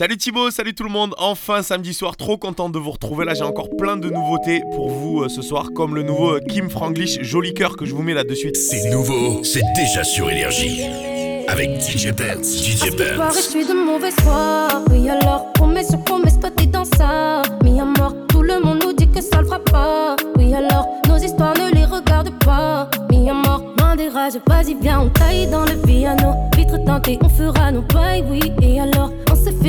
Salut Thibaut, salut tout le monde. Enfin samedi soir, trop content de vous retrouver. Là, j'ai encore plein de nouveautés pour vous euh, ce soir, comme le nouveau euh, Kim Franglish, joli cœur que je vous mets là de suite. C'est nouveau, c'est déjà sur énergie. Avec DJ Benz, DJ Benz. je suis de mauvais foi. Oui, alors, promets sur promesse, toi t'es dans ça. Mis à mort, tout le monde nous dit que ça le fera pas. Oui, alors, nos histoires ne les regarde pas. Mis à mort, main des rages, vas-y, viens, on taille dans le piano. Vitre tentée, on fera nos bails, oui. Et alors,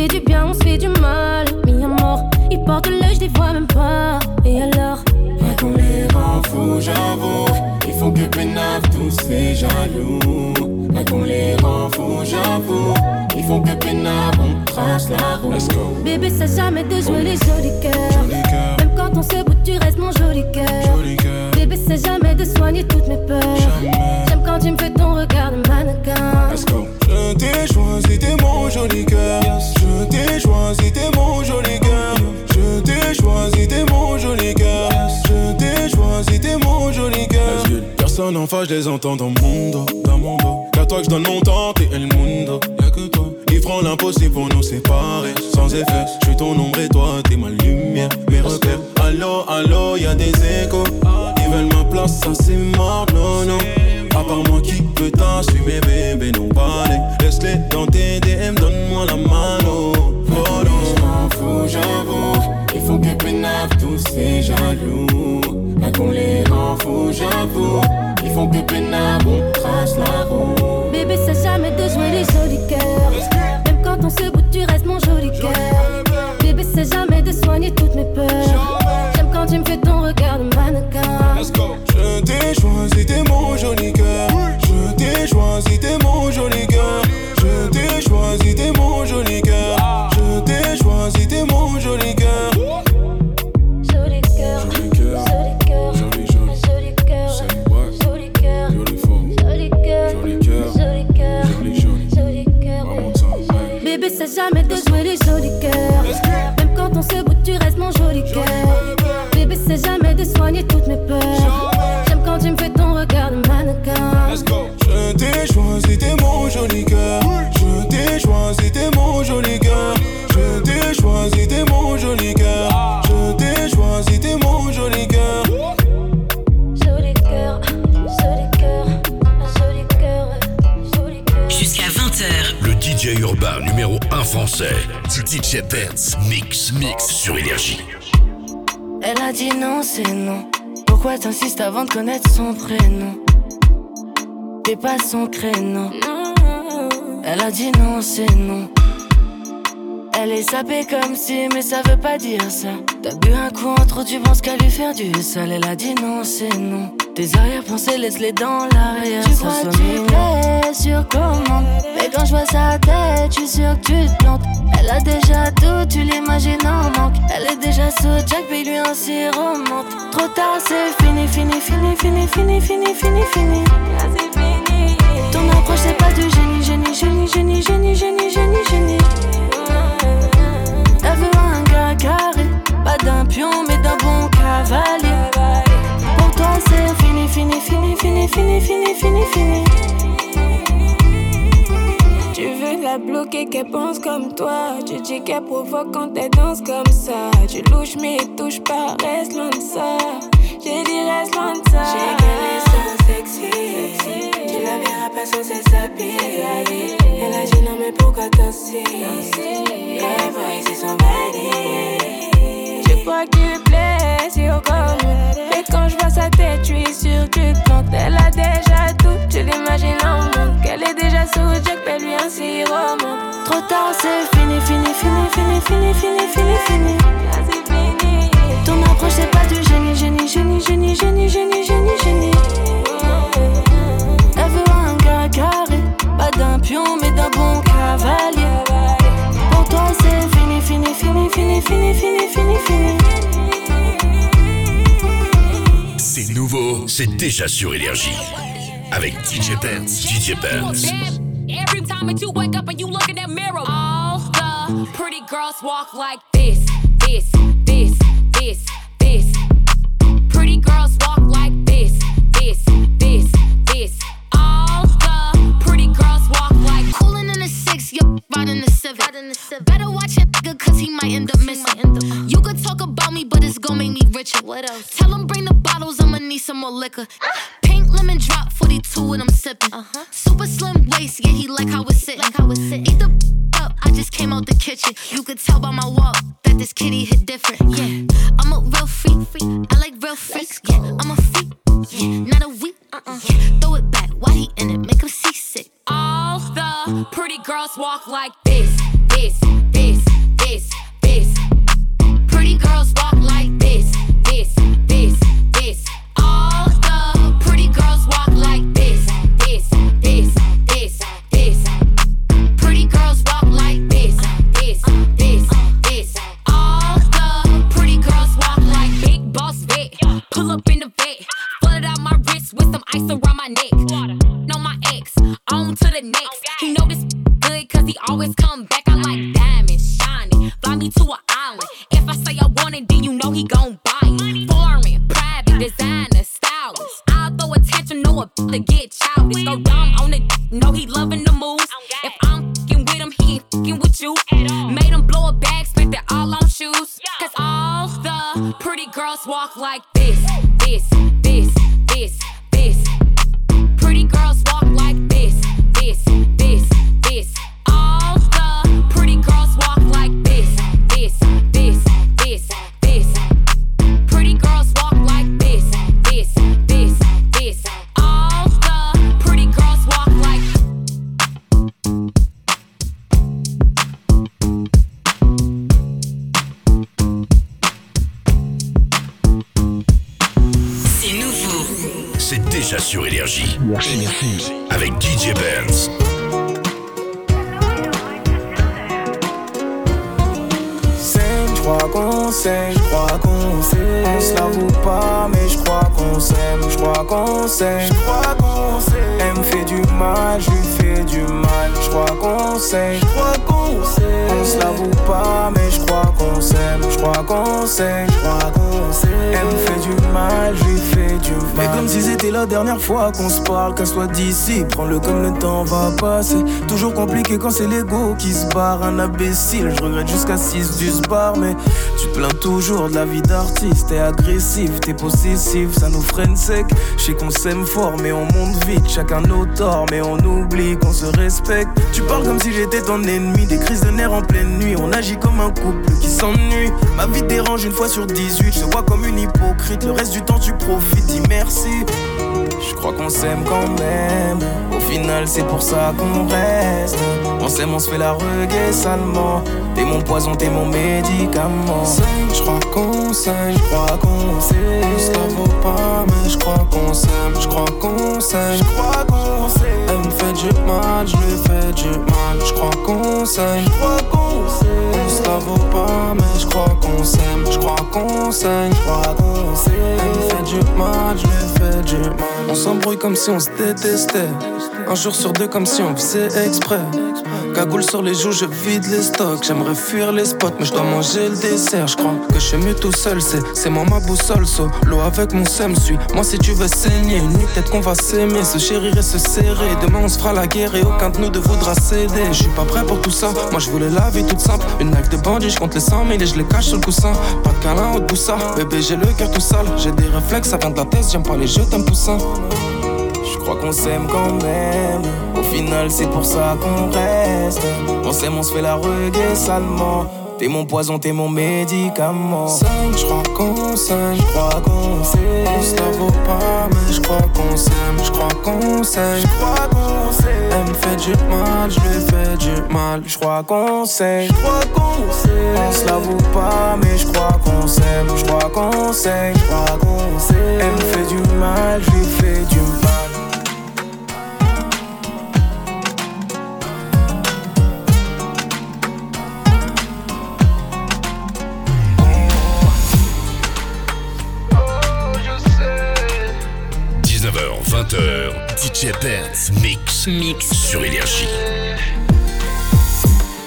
fait du bien, on se fait du mal. Mis à mort, ils portent l'œil, je les vois même pas. Et alors? Pas qu'on les rend fous, j'avoue. Ils font que pénave tous ces jaloux. Pas qu'on les rend fous, j'avoue. Ils font que pénave, on trace la roue. Let's go. Bébé, ça jamais de jouer les jolis cœurs. Même quand on se bout, tu restes mon joli cœur. Bébé, c'est jamais de soigner toutes mes peurs. J'aime quand tu me fais ton regard de mannequin. Let's go. Je t'ai choisi, t'es mon joli cœur. Je t'ai choisi, t'es mon joli cœur. Je t'ai choisi, t'es mon joli cœur. Je t'ai choisi, t'es mon joli cœur. Personne en face, je les entends dans mon dos, dans mon dos. Qu'à toi que je donne mon temps, t'es El Mundo. Y'a que toi. Ils l'impossible pour nous séparer. Sans effet, je suis ton ombre et toi, t'es ma lumière, mes repères. Allô, allô, y'a des échos. Ils veulent ma place, ça c'est mort, non, non. À part moi qui peut t'assumer, bébé, non parler. Laisse-les dans tes DM, donne-moi la mano. Oh non, je m'en fous, j'avoue. Il faut que pénave tous ces jaloux. Là qu'on les rend fous, j'avoue. Ils font que pénave, on trace la roue. Bébé, c'est jamais de jouer les jolis cœurs. Se bout, tu restes mon T'insistes avant de connaître son prénom T'es pas son créneau. Elle a dit non, c'est non. Elle est sapée comme si, mais ça veut pas dire ça. T'as bu un coup en trop, tu penses qu'à lui faire du sale. Elle a dit non, c'est non. Tes arrière-pensées, laisse-les dans l'arrière. Tu crois que tu sur commande Mais quand je vois sa tête, je suis sûr que tu te plantes Elle a déjà tout, tu l'imagines en manque Elle est déjà sous Jack, puis lui un remonte Trop tard, c'est fini, fini, fini, fini, fini, fini, Ton approche, c'est pas du génie, génie, génie, génie, génie, génie, génie, génie Elle veut un gars carré Pas d'un pion, mais d'un bon cavalier Pour toi, c'est fini, fini, fini, fini, fini, fini, fini, fini Tu veux la bloquer, qu'elle pense comme toi. Tu dis qu'elle provoque quand elle danse comme ça. Tu louches, mais touche pas, reste loin de ça. J'ai dit, reste loin de ça. J'ai qu'elle est so sexy. Tu la verras pas sans ses s'habiller. Elle a dit non, mais pourquoi t'insistes? Elle voit ici son body. Je crois qu'il plaît, c'est au comme. Mais quand je vois sa tête, je suis sûre que tu. Elle a déjà tout, tu l'imagines en manque. Elle est déjà sous Jack, elle lui un sirop. Trop tard, c'est fini, fini, fini, fini, fini, fini, fini, fini. Génie, génie, génie, génie, génie, génie, génie, génie. Elle veut un gars carré, pas d'un pion, mais d'un bon cavalier. Pour toi, c'est fini, fini, fini, fini, fini, fini, fini, fini. C'est nouveau, c'est déjà sur énergie. Avec DJ Benz. DJ Benz. Every time that you wake up and you look in that mirror, all the pretty girls walk like this, this, this, this, this. Girls walk like this, this, this, this. All the pretty girls walk like Coolin' in a six, X, yo, riding the Civic. Better watch it, nigga, cause he might end up missing. You could talk about me, but it's gon' make me richer. What else? Tell him bring the bottles, I'ma need some more liquor. Pink lemon drop, 42 and I'm sipping. Uh-huh. Super slim waist, yeah, he like how it's sitting. Like how it's sitting. Eat the up, I just came out the kitchen. You could tell by my walk that this kitty hit girls walk like sur Énergie. Avec DJ Benz. s'aime, je crois qu'on s'aime, je crois qu'on s'aime. On se l'avoue pas, mais je crois qu'on s'aime, je crois qu'on s'aime, je mal, je lui fais du mal, je crois qu'on s'aime, je crois qu'on s'aime. On se l'avoue pas, mais je crois qu'on s'aime, je crois qu'on s'aime, je crois qu'on s'aime. Elle me fait du mal, je lui fais du mal. Mais comme si c'était la dernière fois qu'on se parle, qu'elle soit d'ici, prends-le comme le temps va passer. Toujours compliqué quand c'est l'ego qui se barre, un imbécile. Je regrette jusqu'à 6 du bar, mais tu plains toujours de la vie d'artiste. T'es agressif, t'es possessif, ça nous freine sec. Je sais qu'on s'aime fort, mais on monte vite, chacun nos torts, mais on oublie qu'on se respecte. Tu parles comme si j'étais ton ennemi, des crises de nerfs en pleine nuit. On agit comme un couple qui s'ennuie. Ma vie dérange une fois sur 18, je te vois comme une hypocrite. Le reste du temps, tu profites, dis merci. Je crois qu'on s'aime quand même. Final, c'est pour ça qu'on reste. On s'aime, on se fait la reggae salement. T'es mon poison, t'es mon médicament. Je crois qu'on s'aime, je crois qu'on s'aime. Ça vaut pas, mais je crois qu'on s'aime. Je crois qu'on s'aime, je crois qu'on s'aime. Elle me fait du mal, je lui fais du mal. Je crois qu'on s'aime, je crois qu'on s'aime. Ça vaut pas, mais je crois qu'on s'aime. Je crois qu'on s'aime, je crois qu'on s'aime. Elle me fait du mal, je lui fais du mal. On s'embrouille comme si on se détestait. Un jour sur deux, comme si on faisait exprès. Cagoule sur les joues, je vide les stocks. J'aimerais fuir les spots, mais je dois manger le dessert. Je crois que je suis mieux tout seul, c'est, moi ma boussole. So, l'eau avec mon seum suit. Moi, si tu veux saigner, une nuit, peut-être qu'on va s'aimer, se chérir et se serrer. Demain, on se fera la guerre et aucun de nous ne voudra céder. Je suis pas prêt pour tout ça. Moi, je voulais la vie toute simple. Une life de bandit, je compte les 100 000 et je les cache sur le coussin. Pas de câlin ou de boussa. Bébé, j'ai le cœur tout sale. J'ai des réflexes, ça vient de la tête. J'aime pas les jeux, t'aimes poussin. Je crois qu'on s'aime quand même. Au final, c'est pour ça qu'on reste. On s'aime, on se fait la reggae salement. T'es mon poison, t'es mon médicament. je crois qu'on s'aime, je crois qu'on s'aime. On se vaut pas, mais je crois qu'on s'aime, je crois qu'on s'aime, je crois qu'on s'aime. Elle me fait du mal, je lui fais du mal. Je crois qu'on s'aime, je crois qu'on s'aime. On se vaut pas, mais je crois qu'on s'aime, je crois qu'on s'aime, je crois qu'on s'aime. Elle me fait du mal, je lui fais du mal. DJ Benz Mix. Mix. Sur Énergie.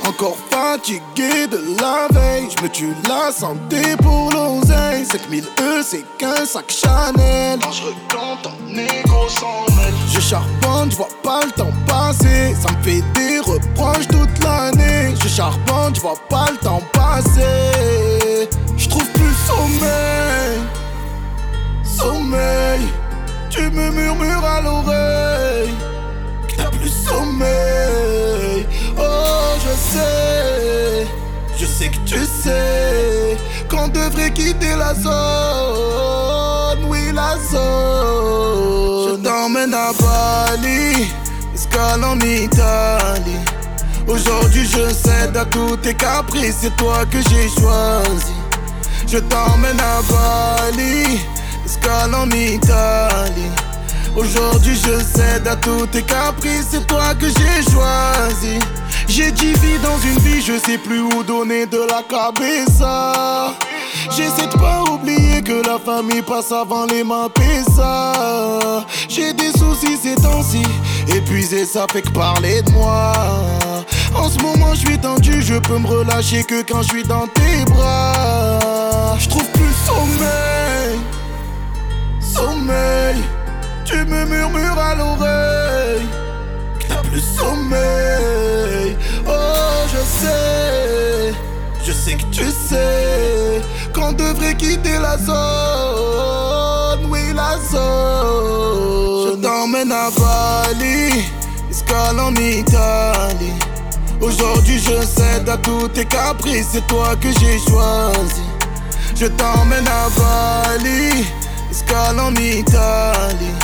En encore fatigué de la veille. Je me tue la santé pour l'oseille. 7000 E, c'est qu'un sac Chanel. Quand je recompte en négro sans mêle. Je charbonne, je vois pas le temps passer. Ça me fait des reproches toute l'année. Je charbonne, je vois pas le temps passer. Je trouve plus. Sommeil. Que tu sais qu'on devrait quitter la zone, oui la zone. Je t'emmène à Bali, escale en Italie. Aujourd'hui je cède à tous tes caprices, c'est toi que j'ai choisi. Je t'emmène à Bali, escale en Italie. Aujourd'hui je cède à tous tes caprices, c'est toi que j'ai choisi. J'ai dix vies dans une vie, je sais plus où donner de la cabeza. J'essaie de pas oublier que la famille passe avant les mains ça. J'ai des soucis ces temps-ci, épuisé ça fait que parler de moi. En ce moment je suis tendu, je peux me relâcher que quand je suis dans tes bras. Je trouve plus sommeil, sommeil. Tu me murmures à l'oreille que t'as plus sommeil. Sais que tu sais qu'on devrait quitter la zone. Oui, la zone. Je t'emmène à Bali, escale en Italie. Aujourd'hui, je cède à tous tes caprices, c'est toi que j'ai choisi. Je t'emmène à Bali, escale en Italie.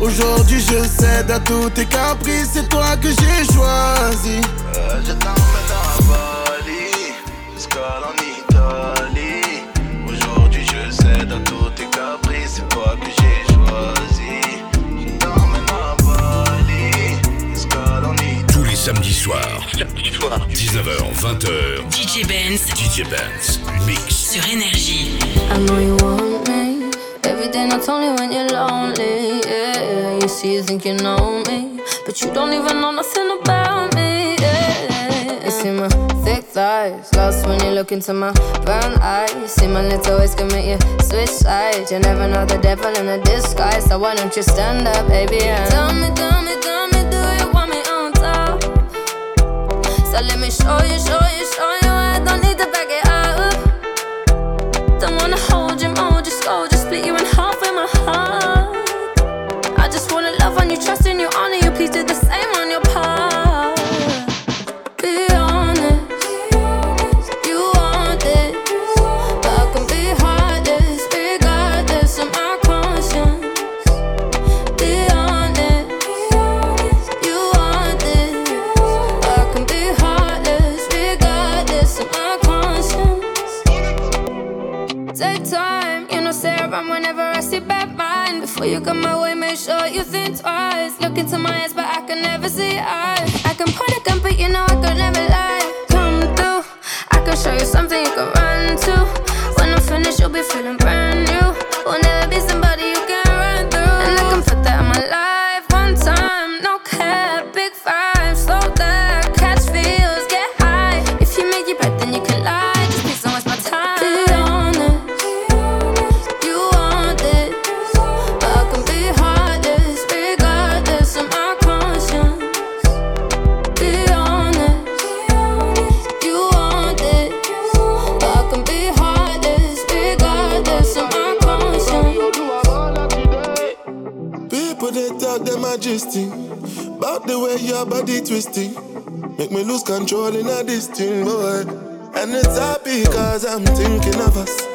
Aujourd'hui je cède à tous tes caprices, c'est toi que j'ai choisi. Euh, je t'emmène à Bali, soirs, 19h, 20h, DJ Benz DJ Benz, mix. sur Énergie. I know you want me. Every day, not only when you're lonely. Yeah, you see, you think you know me, but you don't even know nothing about me. Yeah, you see my thick thighs, lost when you look into my brown eyes. See my little ways can make you switch sides. You never know the devil in a disguise, so why don't you stand up, baby? And tell me, tell me, tell me, So let me show you, show you, show you. I don't need to back it up. Don't wanna hold you, mold you, scold you, split you in half with my heart. I just wanna love on you, trust in you, honor you. Please do the same on your you come my way, make sure you think twice. Look into my eyes, but I can never see eyes. I can point a gun, but you know I could never lie. Come through, I can show you something you can run to. Lose control in a this thing, boy And it's happy cause I'm thinking of us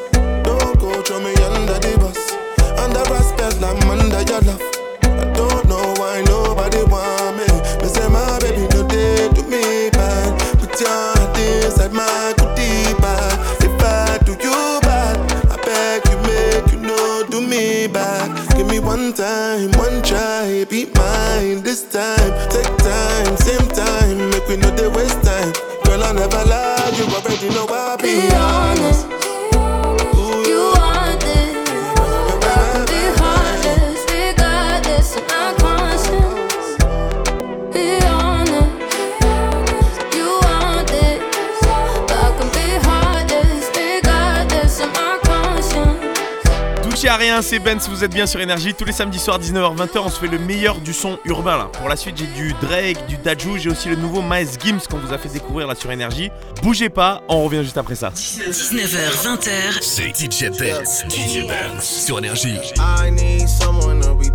c'est Ben, vous êtes bien sur Énergie. Tous les samedis soirs, 19h-20h, on se fait le meilleur du son urbain là. Pour la suite, j'ai du Drake, du Dajou, j'ai aussi le nouveau Miles Gims qu'on vous a fait découvrir là sur Énergie. Bougez pas, on revient juste après ça. 19h, 20h, c'est DJ Benz. DJ Benz sur Énergie. I need someone to be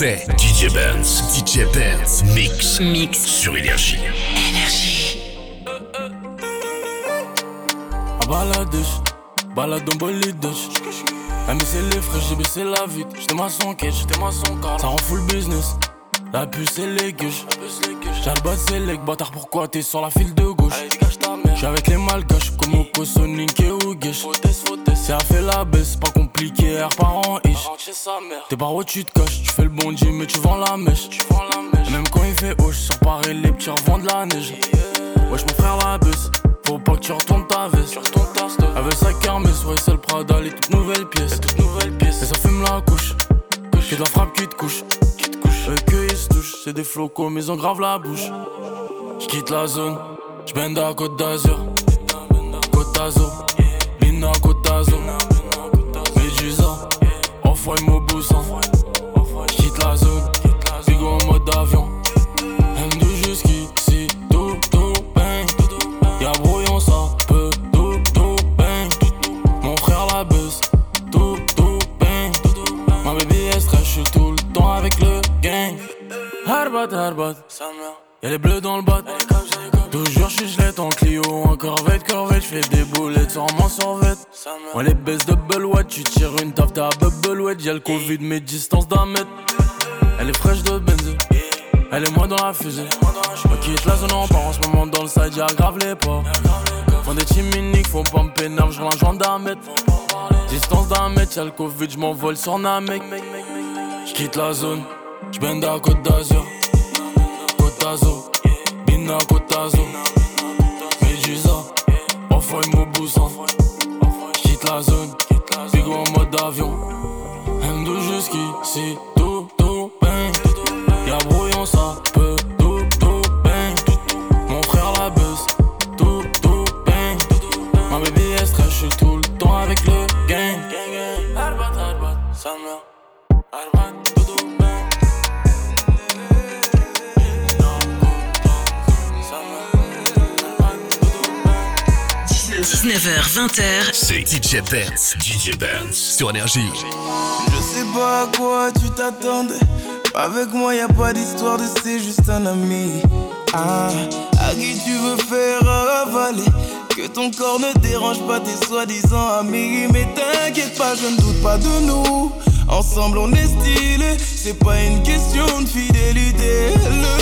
numéro 1 français. DJ Benz. DJ Benz. Mix. Mix. Sur Énergie. À baladouche, balade en bolidouche. Elle me c'est les frais, j'ai baissé la vitre. J'étais maçon quête, j'étais maçon car ça rend full business. La puce et les gueuches. J'ai le bas c'est les bâtard, pourquoi t'es sur la file de gauche? J'suis avec les malgaches, comme Oko, Sonic et Ougesh. Si elle fait la baisse, pas compliqué, parent ish. T'es par où tu te caches, tu fais le bondi, mais tu vends la mèche. Et même quand il fait haut, sur Paris, les petits revendent de la neige. Wesh, mon frère la baisse, faut pas que tu retournes ta veste. Avec sa kermesse, ouais, c'est le Prada, les toutes nouvelles pièces. Et ça fume la couche, que de la frappe qui te couche. Eux que ils se touchent, c'est des flocos, mais ils ont grave la bouche. J'quitte la zone, j'bende à Côte d'Azur. Côte d'Azur, Lina Côte d'Azur. Harbat, y'a les bleus dans le bat. Toujours j'suis gelette en Clio, en corvette, corvette, j'fais des boulettes sur mon survêt. On les baisse de What tu tires une taf, t'as Bubble Y'a le Covid, mais distance d'un mètre. Elle est fraîche de benzo, elle est moi dans la fusée. Je quitte la zone, on part en ce moment dans le side, y'a grave les pas. Font des chiminiques, faut pas me pénal, j'rends joint d'un mètre. Distance d'un mètre, y'a le Covid, j'm'envole sur Namek. J'quitte la zone, j'bende à Côte d'Azur. D'Azur, Bina Côte d'Azur. Médusa, off-white Moboussa. J'quitte la zone, en mode avion. M2 jusqu'ici, tout, tout, bang. Y'a brouillon, ça peut, tout, tout, bang. Mon frère la baisse, tout, tout, bang. Ma baby est stress, j'suis tout le temps avec le gang. Arbat, arbat, sa mère. 19h, 20h, C'est DJ Benz. DJ Benz. Sur Énergie. Je sais pas à quoi tu t'attendais. Avec moi, y a pas d'histoire de c'est juste un ami. Ah, à qui tu veux faire avaler? Que ton corps ne dérange pas tes soi-disant amis. Mais t'inquiète pas, je ne doute pas de nous. Ensemble, on est stylé. C'est pas une question de fidélité.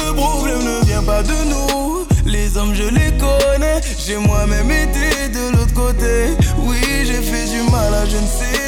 Le problème ne vient pas de nous. Les hommes, je les connais. J'ai moi-même été de l'autre côté. Oui, j'ai fait du mal à je ne sais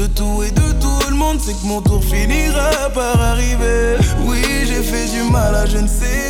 De tout et de tout le monde, c'est que mon tour finira par arriver. Oui, j'ai fait du mal à je ne sais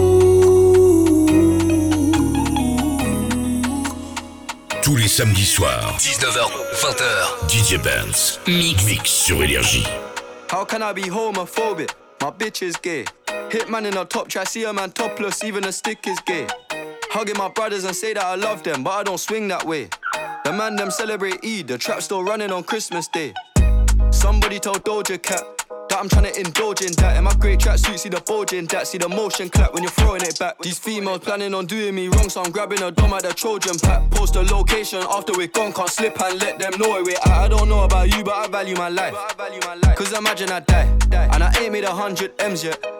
Tous les samedis soirs, 19h, 20h, DJ Benz. Mix. Mix sur Énergie. How can I be homophobic? My bitch is gay. Hitman in a top try, see a man topless, even a stick is gay. Hugging my brothers and say that I love them, but I don't swing that way. The man them celebrate Eid, the trap still running on Christmas Day. Somebody told Doja Cat that I'm trying to indulge in that. In my great tracksuit, see the bulging. that. See the motion clap when you're throwing it back. These females planning on doing me wrong, so I'm grabbing a dome at the Trojan pack. Post a location after we're gone, can't slip and let them know where we're at. I don't know about you, but I value my life. Cause imagine I die, and I ain't made a hundred M's yet.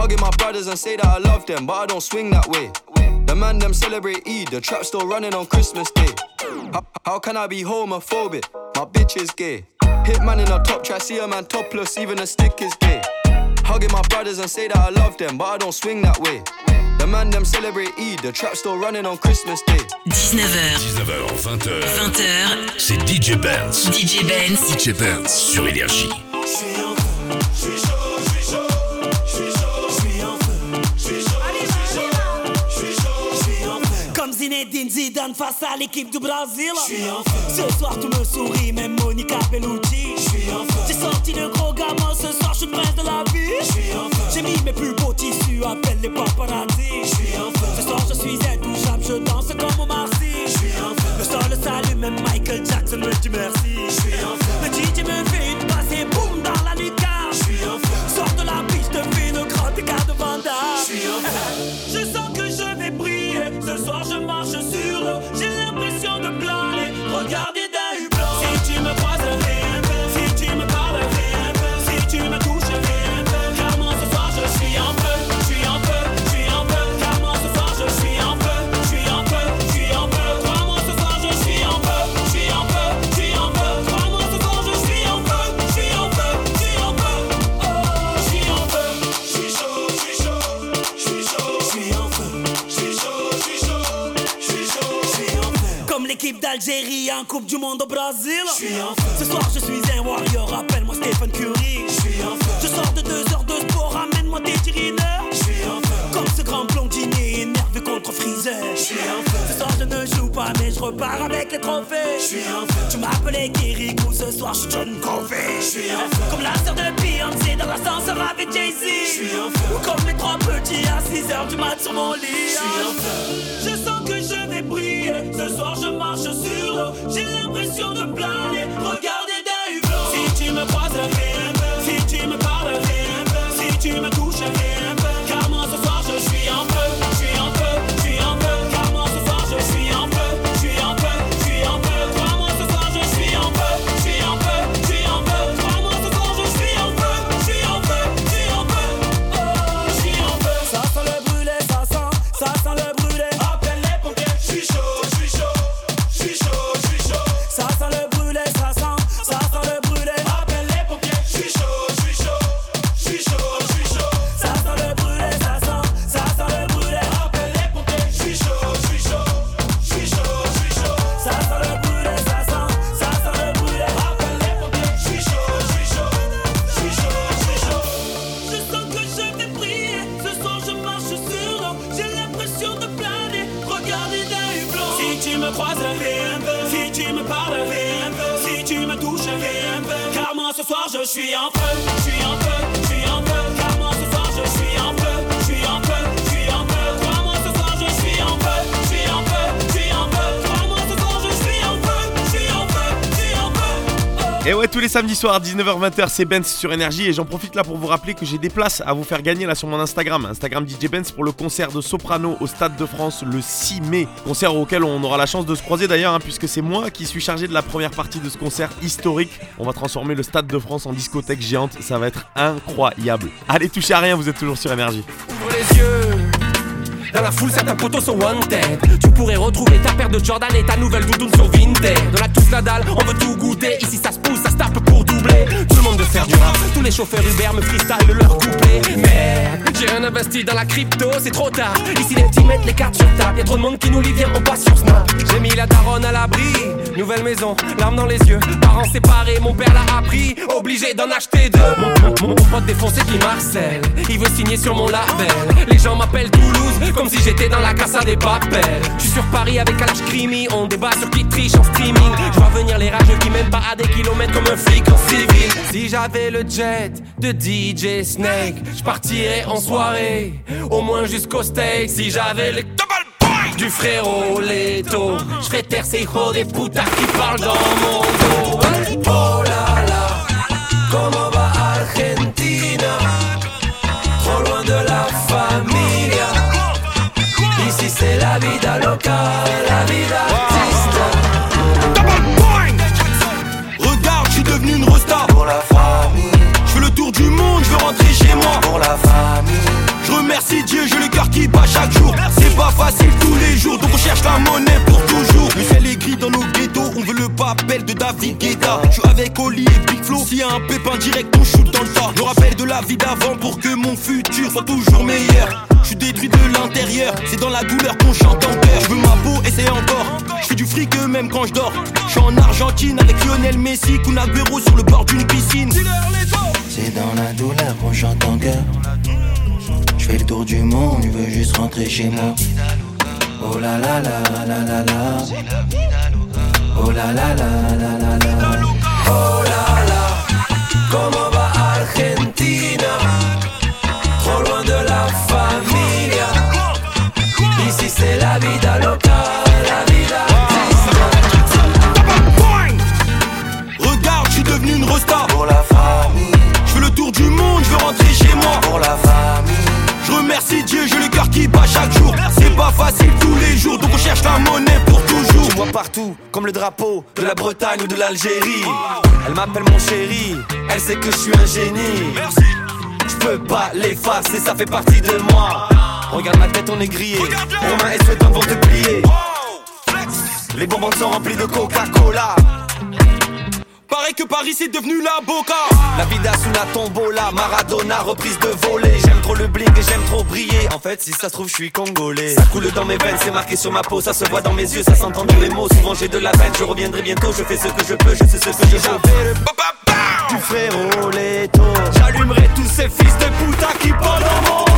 Hugging my brothers and say that I love them, but I don't swing that way. The man them celebrate Eid, the trap still running on Christmas Day. How, how can I be homophobic? My bitch is gay. Hitman in a top try, see a man topless, even a stick is gay. Hugging my brothers and say that I love them, but I don't swing that way. The man them celebrate Eid, the trap still running on Christmas Day. 19h, 19h, 20h. 20h, C'est DJ Benz. DJ Benz. DJ Benz sur Énergie. Comme Zidane face à l'équipe du Brésil. Ce soir tu me souris, même Monica Bellucci. J'ai sorti le gros gamin, ce soir je suis le prince de la vie. J'ai mis mes plus beaux tissus, appelle les paparazzi. Ce soir je suis intouchable, je danse comme Omar Sy. Le sol s'allume, même Michael Jackson me dit merci. Le DJ me fait une passe et boum dans la lucarne. Coupe du Monde au Brésil. Ce soir je suis un warrior. Appelle-moi Stephen Curry. Je sors de deux heures de sport. Ramène-moi des tirineurs. Je suis en feu. Comme ce grand blondinier énervé contre Freezer. Ce soir je ne joue pas mais je repars avec les trophées. Tu m'appelais Kirikou. Ce soir je suis John Covey. Comme la sœur de Beyoncé dans l'ascenseur avec Jay-Z. Ou comme les trois petits à 6 heures du mat sur mon lit. Je suis en feu. Ce soir je marche sur l'eau. J'ai l'impression de planer. Regardez d'un hublot. Si tu me croises. Si tu me parles. Si tu me touches, Les samedis soirs, 19h-20h, c'est Benz sur Énergie. Et j'en profite là pour vous rappeler que j'ai des places à vous faire gagner là sur mon Instagram, Instagram DJ Benz, pour le concert de Soprano au Stade de France le 6 mai. Concert auquel on aura la chance de se croiser d'ailleurs, hein, puisque c'est moi qui suis chargé de la première partie de ce concert historique. On va transformer le Stade de France en discothèque géante. Ça va être incroyable. Allez, touchez à rien, vous êtes toujours sur Énergie. Ouvre les yeux. Dans la foule, certains potos sont wanted. Tu pourrais retrouver ta paire de Jordan et ta nouvelle doudoune sur Vinted. Dans la tous la dalle, on veut tout goûter. Ici, ça se pousse, ça se tape pour doubler. Le monde veut faire du rap. Tous les chauffeurs Uber me freestyle leur couplet. Merde, j'ai rien investi dans la crypto, c'est trop tard. Ici, les petits mettent les cartes sur table. Y'a trop de monde qui nous lit, viens, on passe sur Snap. J'ai mis la daronne à l'abri. Nouvelle maison, larmes dans les yeux. Parents séparés, mon père l'a appris. Obligé d'en acheter deux. Mon pote défoncé qui Marcel. Il veut signer sur mon label. Les gens m'appellent Toulouse, comme si j'étais dans la casa des papels. Je suis sur Paris avec Alash Crimi. On débat sur qui triche en streaming. Je vois venir les rageux qui mènent pas à des kilomètres comme un flic en civil. Si j'avais le jet de DJ Snake, je partirais en soirée. Au moins jusqu'au steak. Si j'avais le du frérot Leto. Je ferais taire ces hijos des putas qui parlent dans mon dos. Oh là là, comment va Argentina? Trop loin de la familia. Ici c'est la vida loca, la vida Je remercie Dieu, j'ai le cœur qui bat chaque jour. C'est pas facile tous les jours, donc on cherche la monnaie pour toujours. Le ciel est gris dans nos ghettos, on veut le papel de David Guetta. Je suis avec Oli et Big Flo, s'il y a un pépin direct, on shoot dans le tas. Je rappelle de la vie d'avant pour que mon futur soit toujours meilleur. Je suis détruit de l'intérieur, c'est dans la douleur qu'on chante en cœur. Je veux ma peau et c'est encore. Je fais du fric même quand je dors. Je suis en Argentine avec Lionel Messi, Kun Agüero sur le bord d'une piscine. C'est dans la douleur qu'on chante en cœur. Je fais le tour du monde, je veux juste rentrer chez moi. Oh la la la la la la. Oh la la la la la la. Oh là là, comment va Argentina? Trop loin de la familia. Ici c'est la vida loca, la vida Regarde, je suis devenu une resta pour la famille. Je fais le tour du monde, je veux rentrer chez moi pour la famille. Je remercie Dieu, j'ai le cœur qui bat chaque jour. C'est pas facile tous les jours, donc on cherche la monnaie pour toujours. Tu vois partout, comme le drapeau de la Bretagne ou de l'Algérie. Elle m'appelle mon chéri, elle sait que je suis un génie. Je peux pas l'effacer, ça fait partie de moi. Regarde ma tête, on est grillé. Romain et Sweater vont te plier. Les bonbons sont remplis de Coca-Cola. Pareil que Paris c'est devenu la boca. La vida sous la tombola, Maradona reprise de volée. J'aime trop le bling et j'aime trop briller. En fait, si ça se trouve, je suis congolais. Ça coule dans mes veines, c'est marqué sur ma peau, ça se voit dans mes yeux, ça s'entend dans les mots. Souvent j'ai de la peine, je reviendrai bientôt. Je fais ce que je peux, je sais ce que je veux. Du frérot Leto, j'allumerai tous ces fils de puta qui parlent dans mon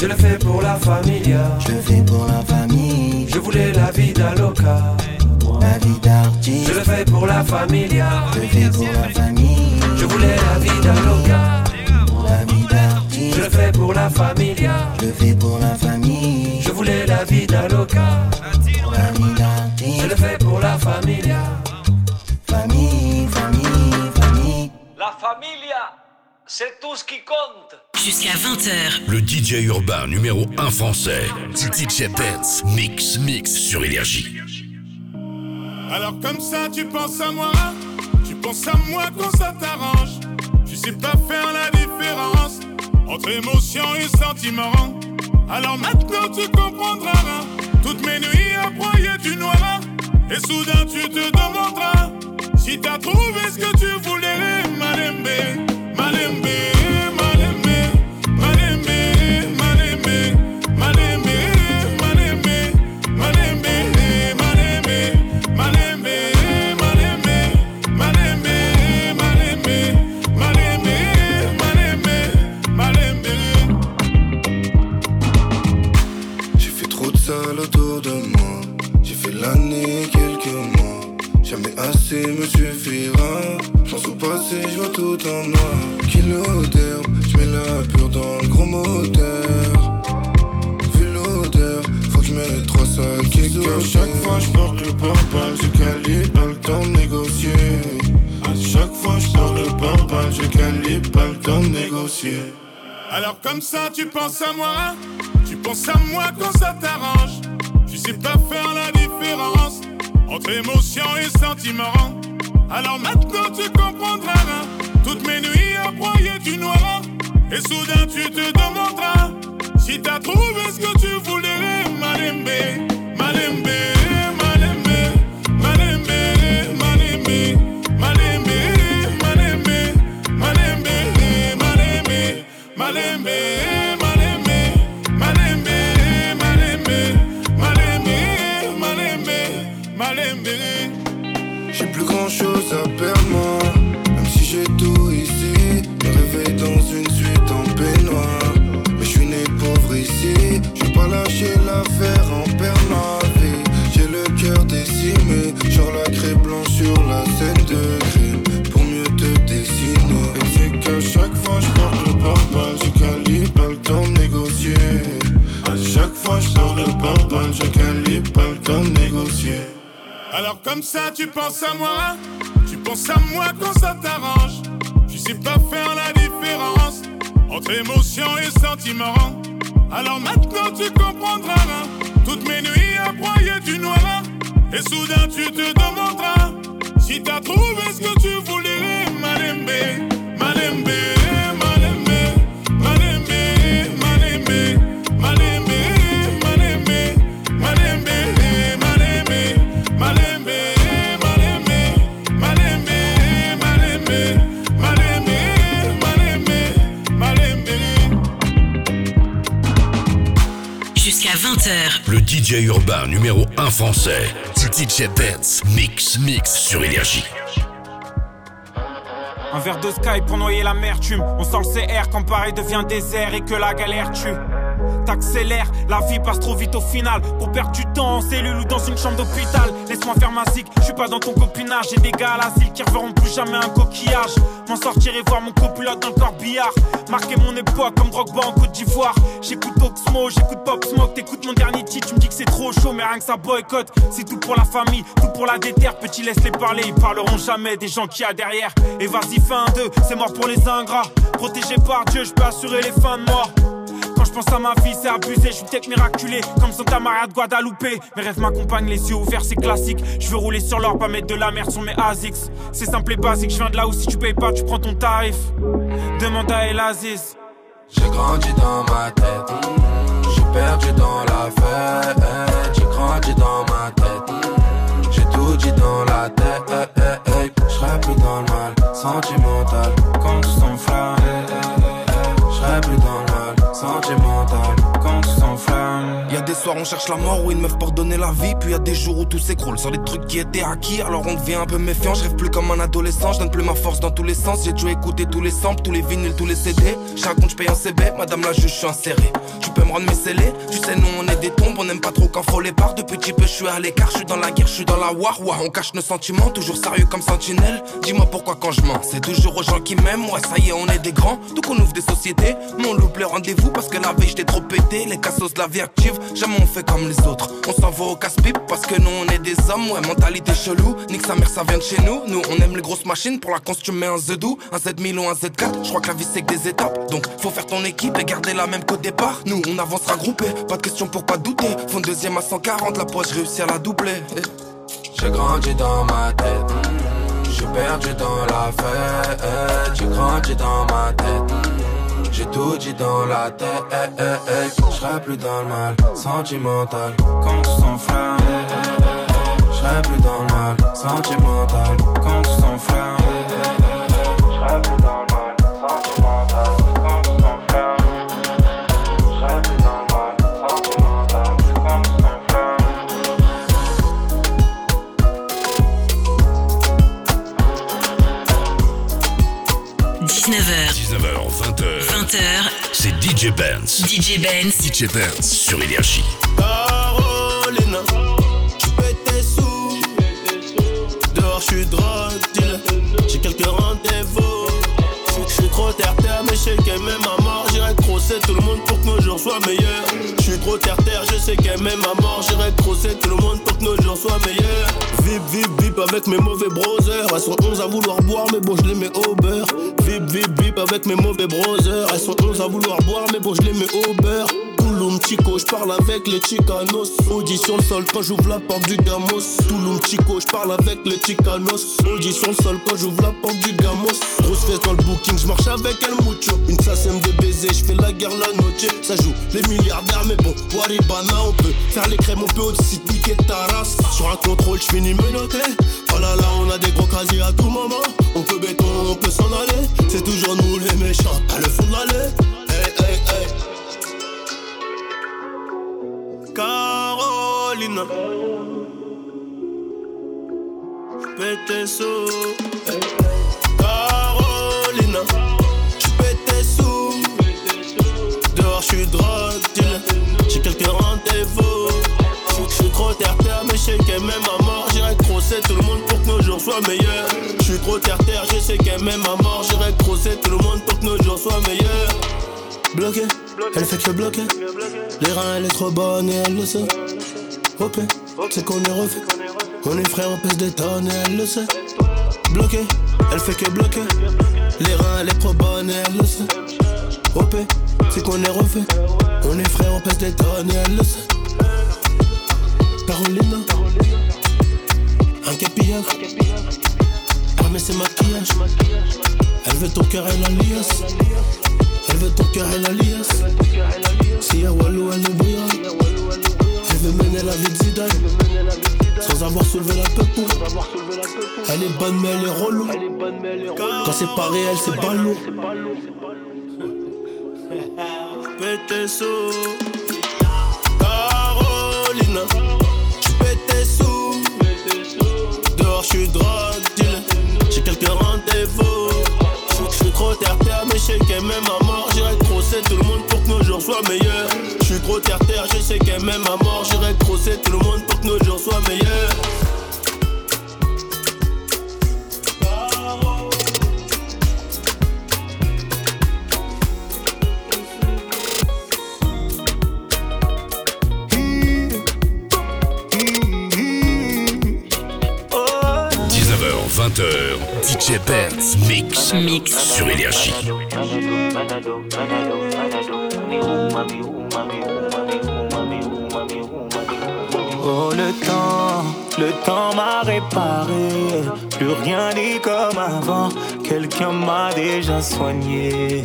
Je le fais pour la familia. Je le fais pour la famille. Je voulais la vida loca. La vie d'artiste. Je le fais pour la familia. Je le fais pour la famille. Je voulais la vida loca. La vie d'artiste. Je le fais pour la familia. Je le fais pour la famille. Je voulais la vida loca. La vie d'artiste. Je le fais pour la familia. Famille, famille, famille. La familia, c'est tout ce qui compte. Jusqu'à 20h. Le DJ urbain numéro 1 français. DJ Benz. Mix, mix sur Énergie. Alors comme ça tu penses à moi, tu penses à moi quand ça t'arrange. Tu sais pas faire la différence entre émotion et sentiment. Alors maintenant tu comprendras toutes mes nuits à broyer du noir. Et soudain tu te demanderas si t'as trouvé ce que comme ça tu penses à moi Tu penses à moi quand ça t'arrange. Tu sais pas faire la différence Entre émotion et sentiment Alors maintenant tu comprendras Toutes mes nuits à broyer du noir Et soudain tu te demanderas Si t'as trouvé ce que tu voulais malembe, malembe Même si j'ai tout ici Me réveille dans une suite en peignoir. Mais je suis né pauvre ici Je vais pas lâcher l'affaire comme ça tu penses à moi. Tu penses à moi quand ça t'arrange. Tu sais pas faire la différence Entre émotion et sentiment Alors maintenant tu comprendras. Toutes mes nuits à broyer du noir Et soudain tu te demanderas Si t'as trouvé ce que tu voulais Malembe, malembe, 20h. Le DJ urbain numéro 1 français. DJ Benz. Mix, mix sur Énergie. Un verre de sky pour noyer l'amertume. On sent le CR quand Paris devient désert et que la galère tue. T'accélères, la vie passe trop vite au final. Pour perdre du temps en cellule ou dans une chambre d'hôpital. Je suis pas dans ton copinage. J'ai des gars à l'asile qui reverront plus jamais un coquillage. M'en sortir et voir mon copilote dans le corbillard. Marquer mon époque comme Drogba en Côte d'Ivoire. J'écoute Oxmo, j'écoute Pop Smoke. T'écoutes mon dernier titre, tu me dis que c'est trop chaud, mais rien que ça boycotte. C'est tout pour la famille, tout pour la déterre. Petit, laisse-les parler, ils parleront jamais des gens qu'il y a derrière. Et vas-y, fin 2, c'est mort pour les ingrats. Protégé par Dieu, je peux assurer les fins de mort. Je pense à ma vie, c'est abusé, je suis peut-être miraculé, comme Santa Maria de Guadalupe. Mes rêves m'accompagnent, les yeux ouverts, c'est classique. Je veux rouler sur l'or, pas mettre de la merde sur mes ASICS. C'est simple et basique, je viens de là où si tu payes pas, tu prends ton tarif. Demande à El Aziz. J'ai grandi dans ma tête, j'ai perdu dans la fête. J'ai grandi dans ma tête, j'ai tout dit dans la tête. Je serai plus dans le mal, sentimental, quand tout s'enflamme. Je serai plus dans le mal, des soirs on cherche la mort ou une meuf pour donner la vie. Puis y a des jours où tout s'écroule. Sur les trucs qui étaient acquis Alors on devient un peu méfiant, je rêve plus comme un adolescent Je donne plus ma force dans tous les sens. J'ai déjà écouté tous les samples, tous les vinyles, tous les CD compte je paye un CB, madame la juge je suis inséré. Tu peux me rendre mes scellés, tu sais nous on est des tombes On aime pas trop quand faut les barres, de petit peu je suis à l'écart Je suis dans la guerre, je suis dans la war, ouah, On cache nos sentiments, toujours sérieux comme sentinelle. Dis-moi pourquoi quand je mens, c'est toujours aux gens qui m'aiment. Ouais ça y est on est des grands, donc on ouvre des sociétés. Mon loupe le rendez-vous parce que la veille j'étais trop pété. Les cassos de la vie active, jamais on fait comme les autres. On s'en va au casse-pipe parce que nous on est des hommes. Ouais mentalité chelou, nique sa mère ça vient de chez nous. Nous on aime les grosses machines, pour la cons tu mets un Z2 Un Z1000 ou un Z4, je crois que la vie c'est que des étapes. Donc faut faire ton équipe et garder la même qu'au départ. Nous on avancera groupé, pas de question pour pas douter. Fond deuxième à 140, la poche réussi à la doubler. J'ai grandi dans ma tête, j'ai perdu dans la fête. J'ai grandi dans ma tête, j'ai tout dit dans la tête. eh, eh, eh. Je plus dans le mal, sentimental, quand tout s'enflamme. Je plus dans le mal, sentimental, quand tout s'enflamme. DJ Benz. DJ Benz. DJ Benz. Sur Énergie. Carolina, tu pètes tes sous. Dehors, je suis drogue deal. J'ai quelques rendez-vous. Je suis trop terre-terre, mais je sais qu'aimer ma mort. J'irai crosser tout le monde pour que nos jours soient meilleurs. Je suis trop terre-terre, je sais qu'aimer ma mort. J'irai crosser tout le monde pour que nos jours soient meilleurs. Vip, vip, vip avec mes mauvais brothers. Elles sont 11 à vouloir boire, mais bon, je les mets au beurre. Vip, vip, avec mes mauvais brothers. Elles sont 11 à vouloir boire, mais bon, je les mets au beurre. Touloum Chico, je parle avec les Chicanos. Audition le sol quand j'ouvre la porte du Gamos. Touloum Chico, je parle avec les Chicanos. Audition le sol quand j'ouvre la porte du Gamos. Grosse fête dans le booking, je marche avec El Mucho. Une sacème de baiser, je fais la guerre la noche. Ça joue les milliardaires, mais bon, Waribana, on peut faire les crèmes, on peut aussi piquer ta race. Sur un contrôle, je finis menotté. Oh là là, on a des gros casiers à tout moment. On peut béton, on peut s'en aller. C'est toujours nous les méchants, à le fond de l'allée. Carolina. J'pète sous. Carolina. J'pète sous. Dehors, j'suis drogue. J'ai quelques rendez-vous. J'suis trop terre-terre, mais j'sais qu'elle m'aime à mort. J'irai crosser tout le monde pour que nos jours soient meilleurs. J'suis trop terre-terre, je sais qu'elle m'aime à mort. J'irai crosser tout le monde pour que nos jours soient meilleurs. Bloqué, elle fait que bloquer. Les reins, elle est trop bonne et elle le sait. OP, c'est qu'on est refait. On est frères, on pèse des tonnes et elle le sait. Bloqué, elle fait que bloquer. Les reins, elle est trop bonne et elle le sait. OP, c'est qu'on est refait. On est frères, on pèse des tonnes et elle le sait. Carolina, un capillage. Armé ses maquillages. Elle veut ton cœur, elle a liasse. Veut ton cœur, elle a liasse. Si y'a Walou, elle nous. Elle veut mener la vie de Zidane. Sans avoir soulevé la peau. Elle est bonne, mais elle est relou. Quand c'est pas réel, c'est pas lourd. Pété sous. Carolina. J'pète sous. Dehors, j'suis drogue dealer. J'ai quelques rendez-vous. J'suis trop terre-terre, mais j'sais qu'elle m'aime à mort. J'irai crosser tout le monde pour que nos jours soient meilleurs. J'suis trop terre-terre, je sais qu'elle m'aime à mort. J'irai crosser tout le monde pour que nos jours soient meilleurs. 20h, DJ Mix, Mix sur Énergie. Oh le temps, le temps m'a réparé, plus rien n'est comme avant, quelqu'un m'a déjà soigné.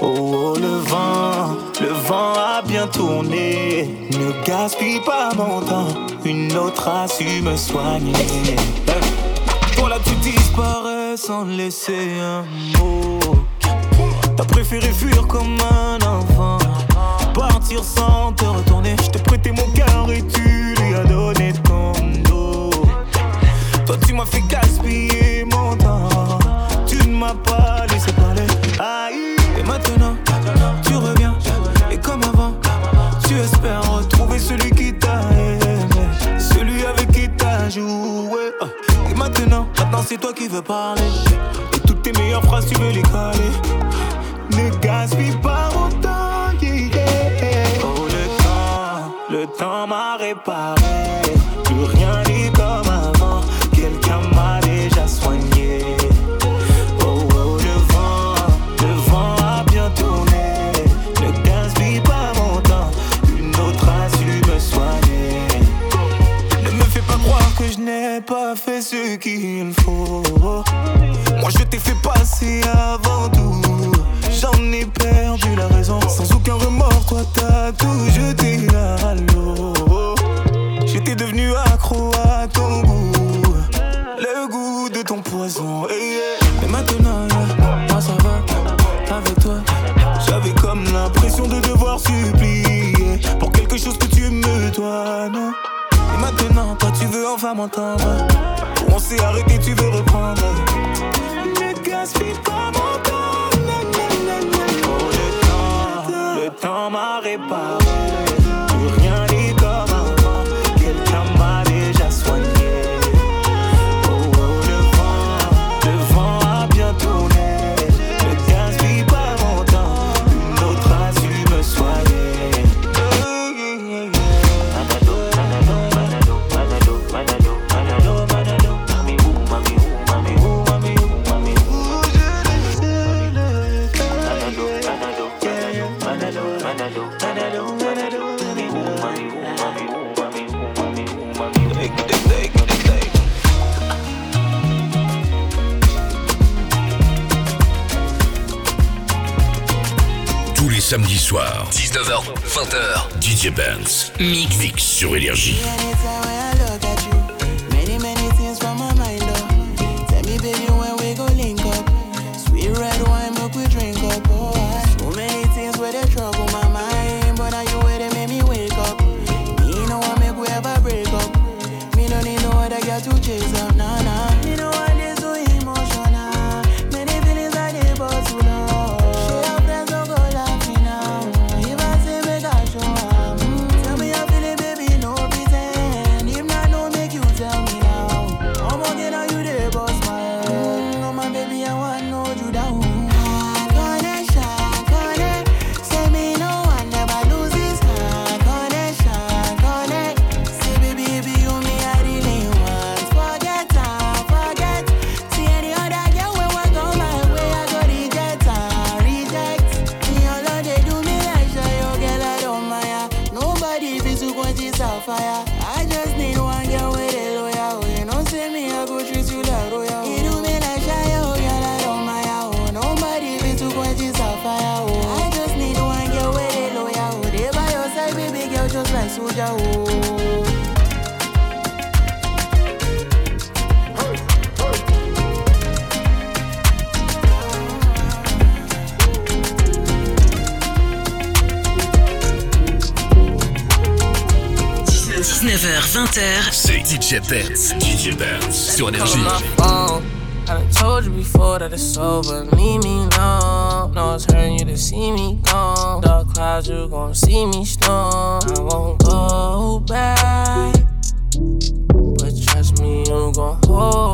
Oh, oh, le vent, le vent a bien tourné, ne gaspille pas mon temps, une autre a su me soigner. Tu disparais sans laisser un mot. T'as préféré fuir comme un enfant. Partir sans te retourner. Je t'ai prêté mon cœur et tu lui as donné ton dos. Toi, tu m'as fait gaspiller mon temps. Tu ne m'as pas laissé parler. Aïe. Et maintenant, c'est toi qui veux parler. Toutes tes meilleures phrases, tu veux les coller. Ne gaspille pas mon temps, yeah. Oh, le temps, le temps m'a réparé. Ce qu'il faut. Moi je t'ai fait passer avant tout. J'en ai perdu la raison. Sans aucun remords, toi t'as tout jeté à l'eau. J'étais devenu accro à ton goût. Le goût de ton poison. hey, yeah. Et maintenant, yeah, moi ça va. Avec toi, j'avais comme l'impression de devoir supplier pour quelque chose que tu me dois, non? Et maintenant, toi tu veux enfin m'entendre. On s'est arrêté, tu veux reprendre. Ne gaspille pas mon temps. Oh, le temps, le temps m'a 20h, DJ Benz, Mix. Mix sur Énergie. DJ Benz, DJ Benz sur Énergie. Calling my phone. I done told you before that it's over. Leave me alone. No, it's hurting you to see me gone. Dark clouds, you gon' see me storm. I won't go back. But trust me, you gon' hold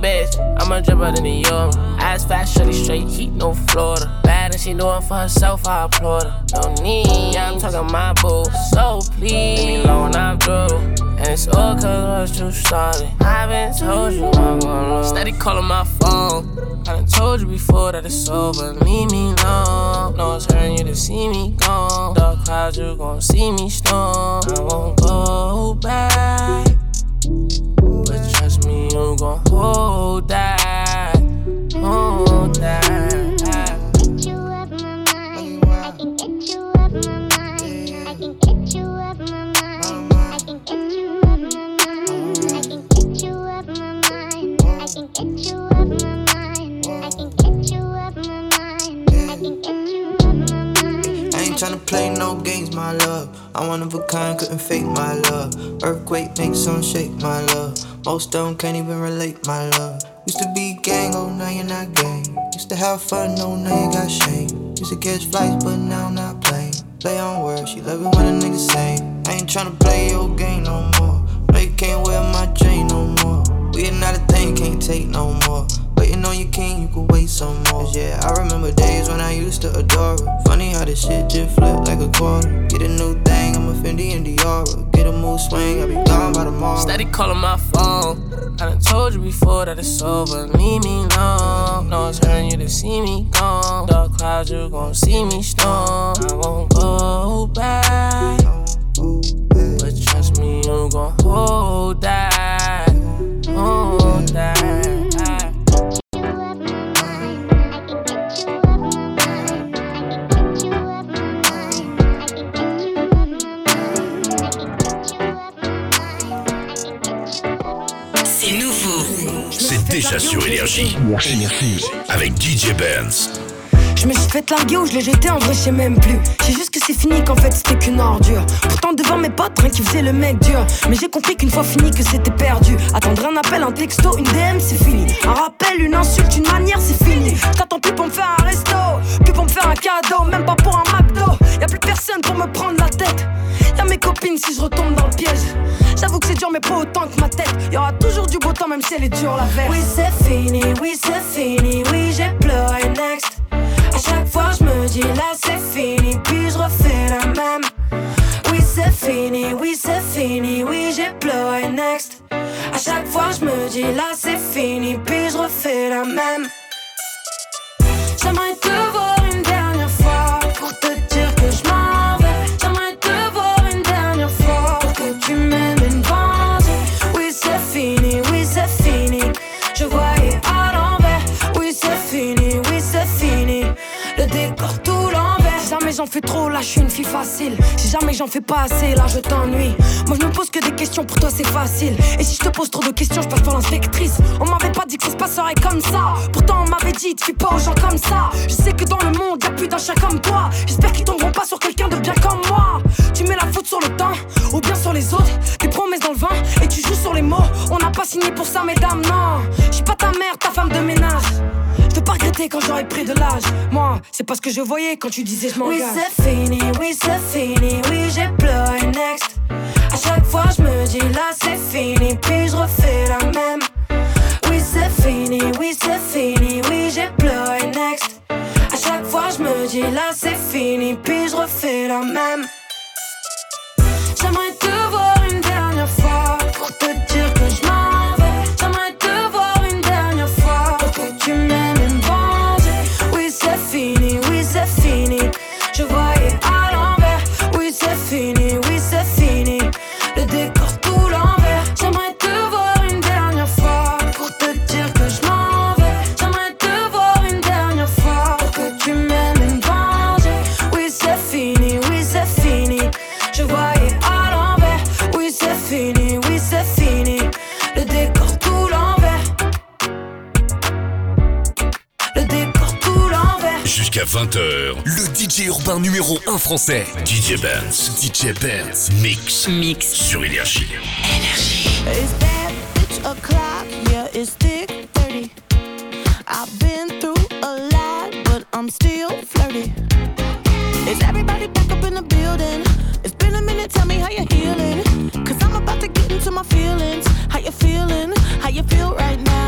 bitch, I'm a dripper than the Euro. Eyes fast, shorty straight, heat, no Florida. Bad and she doing for herself, I applaud her. No need, I'm talking my boo. So please, leave me alone, I'm through. And it's all cause I was too started. I've been told you I'm gonna. Steady calling my phone. I done told you before that it's over. Leave me alone. No, it's hurting you to see me gone. Dark clouds, you gon' see me storm. I won't go back. But trust me, you gon' hold that. Hold that. Tryna play no games, my love. I'm one of a kind, couldn't fake my love. Earthquake makes some shake, my love. Most them can't even relate, my love. Used to be gang, oh now you're not gang. Used to have fun, no now you got shame. Used to catch flights, but now I'm not playing. Play on words, she love it when a nigga say. I ain't tryna play your game no more. No, you can't wear my chain no more. We ain't not a thing, can't take no more. Waiting on your king, you could wait some more. 'Cause yeah, I remember days when I used to adore her. Funny how this shit just flipped like a quarter. Get a new thing, I'm a Fendi and Diora. Get a mood swing, I'll be gone by tomorrow. Steady calling my phone. I done told you before that it's over. Leave me alone. No, it's hurting you to see me gone. Dark clouds, you gon' see me storm. I won't go back. But trust me, you gon' hold that. Hold that. Déjà sur Énergie. Avec DJ Benz. Je me suis fait larguer ou je l'ai jeté, en vrai, je sais même plus. J'ai juste que c'est fini, qu'en fait c'était qu'une ordure. Pourtant, devant mes potes, rien qui faisait le mec dur. Mais j'ai compris qu'une fois fini, que c'était perdu. Attendre un appel, un texto, une DM, c'est fini. Un rappel, une insulte, une manière, c'est fini. T'attends plus pour me faire un resto, plus pour me faire un cadeau, même pas pour un McDo. Y'a plus personne pour me prendre la tête. Mes copains copine si je retombe dans le piège. J'avoue que c'est dur, mais pas autant que ma tête. Y aura toujours du beau temps, même si elle est dure la veille. Oui, c'est fini, oui, c'est fini, oui, j'ai pleuré next. À chaque fois, je me dis là, c'est fini, puis je refais la même. Oui, c'est fini, oui, c'est fini, oui, j'ai pleuré next. À chaque fois, je me dis là, c'est fini, puis je refais la même. J'aimerais te voir j'en fais trop, là, je suis une fille facile. Si jamais j'en fais pas assez, là, je t'ennuie. Moi, je me pose que des questions, pour toi, c'est facile. Et si je te pose trop de questions, je passe pour l'inspectrice. On m'avait pas dit que ça se passerait comme ça. Pourtant, on m'avait dit, tu pas aux gens comme ça. Je sais que dans le monde, y'a plus d'un chat comme toi. J'espère qu'ils tomberont pas sur quelqu'un de bien comme moi. Tu mets la faute sur le temps, ou bien sur les autres. Des promesses dans le vin, et tu joues sur les mots. On n'a pas signé pour ça, mesdames, non. Je suis pas ta mère, ta femme de ménage. Je veux pas regretter quand j'aurai pris de l'âge. Moi, c'est pas ce que je voyais quand tu disais je m'engage. Oui, c'est fini, oui, c'est fini, oui, j'ai pleuré next. À chaque fois, je me dis là, c'est fini, puis je refais la même. Oui, c'est fini, oui, c'est fini, oui, j'ai pleuré next. À chaque fois, je me dis là, c'est fini, puis je refais la même. J'aimerais te voir une dernière fois pour te dire l'envers. Jusqu'à 20h, le DJ urbain numéro 1 français. DJ Benz. DJ Benz. Mix. Mix. Sur Énergie. It's bad bitch o'clock, yeah, it's thick 30. I've been through a lot, but I'm still flirty. Is everybody back up in the building? It's been a minute, tell me how you're healing. Cause I'm about to get into my feelings. How you feeling? How you feel right now?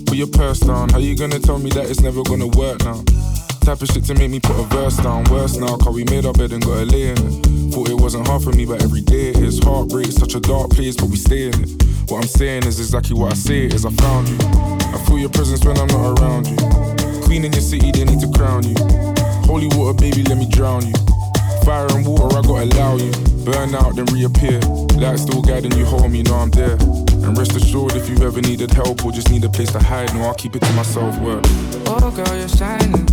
Put your purse down. How you gonna tell me that it's never gonna work now? Type of shit to make me put a verse down. Worse now, cause we made our bed and got a lay in it. Thought it wasn't hard for me, but every day it is. Heartbreak, such a dark place, but we stay in it. What I'm saying is exactly what I say is I found you. I feel your presence when I'm not around you. Queen in your city, they need to crown you. Holy water, baby, let me drown you. Fire and water, I gotta allow you. Burn out, then reappear. Light still guiding you home, you know I'm there. And rest assured, if you ever needed help or just need a place to hide, no, I'll keep it to myself. Work. Oh, girl, you're shining.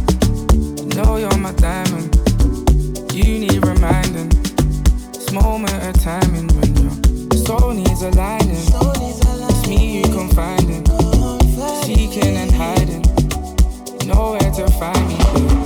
Know you're my diamond. You need reminding. This moment of timing when your soul needs aligning. It's me you confiding. Seeking and hiding. Nowhere to find me.